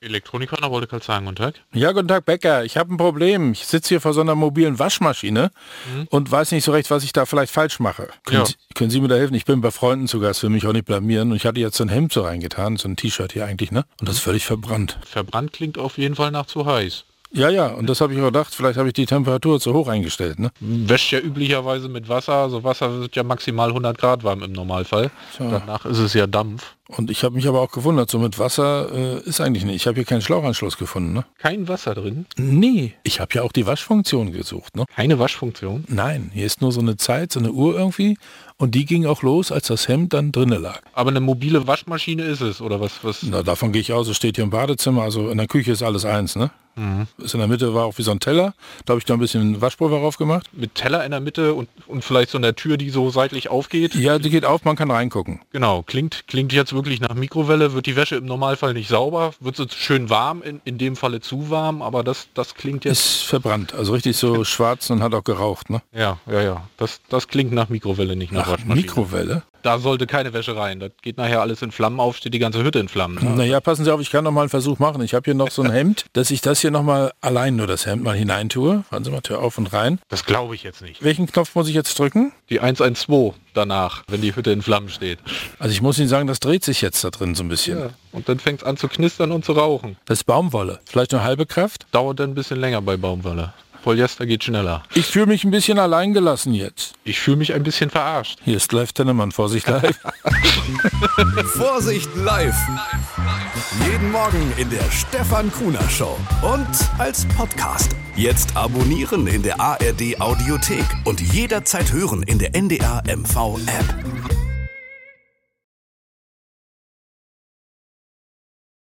Elektroniker, wollte gerade sagen, guten Tag. Ja, guten Tag, Becker. Ich habe ein Problem. Ich sitze hier vor so einer mobilen Waschmaschine Mhm. und weiß nicht so recht, was ich da vielleicht falsch mache. Können, Ja. Sie, können Sie mir da helfen? Ich bin bei Freunden zu Gast, will mich auch nicht blamieren. Und ich hatte jetzt so ein Hemd so reingetan, so ein T-Shirt hier eigentlich, ne? Und das ist völlig verbrannt. Verbrannt klingt auf jeden Fall nach zu heiß. Ja, ja, und das habe ich gedacht, vielleicht habe ich die Temperatur zu hoch eingestellt, ne? Wäscht ja üblicherweise mit Wasser. Also Wasser wird ja maximal 100 Grad warm im Normalfall. Danach ist es ja Dampf. Und ich habe mich aber auch gewundert, so mit Wasser äh, ist eigentlich nicht. Ich habe hier keinen Schlauchanschluss gefunden, ne? Kein Wasser drin. Nee, ich habe ja auch die Waschfunktion gesucht, ne? Keine Waschfunktion. Nein, hier ist nur so eine Zeit, so eine Uhr irgendwie. Und die ging auch los, als das Hemd dann drinnen lag. Aber eine mobile Waschmaschine ist es, oder was? was? Na, davon gehe ich aus. Es steht hier im Badezimmer, also in der Küche ist alles eins, ne? Ist in der Mitte war auch wie so ein Teller. Da habe ich da ein bisschen Waschpulver drauf gemacht. Mit Teller in der Mitte und, und vielleicht so einer Tür, die so seitlich aufgeht. Ja, die geht auf, man kann reingucken. Genau, klingt, klingt jetzt wirklich nach Mikrowelle, wird die Wäsche im Normalfall nicht sauber, wird sie schön warm, in, in dem Falle zu warm, aber das, das klingt jetzt, Ist verbrannt, also richtig so schwarz und hat auch geraucht, ne? ja, ja, ja, das, das klingt nach Mikrowelle, nicht nach Ach, Waschmaschine. Mikrowelle? Da sollte keine Wäsche rein, das geht nachher alles in Flammen auf, steht die ganze Hütte in Flammen. Naja, passen Sie auf, ich kann noch mal einen Versuch machen. Ich habe hier noch so ein Hemd, dass ich das hier noch mal allein nur das Hemd mal hineintue. Warten Sie mal, Tür auf und rein. Das glaube ich jetzt nicht. Welchen Knopf muss ich jetzt drücken? Die 112 danach, wenn die Hütte in Flammen steht. Also ich muss Ihnen sagen, das dreht sich jetzt da drin so ein bisschen. Ja. Und dann fängt es an zu knistern und zu rauchen. Das ist Baumwolle. Vielleicht eine halbe Kraft? Dauert dann ein bisschen länger bei Baumwolle. Polyester geht schneller. Ich fühle mich ein bisschen allein gelassen jetzt. Ich fühle mich ein bisschen verarscht. Hier ist Live Tennemann, Vorsicht live. Vorsicht live. Jeden Morgen in der Stefan Kuhner Show und als Podcast. Jetzt abonnieren in der ARD Audiothek und jederzeit hören in der NDR MV App.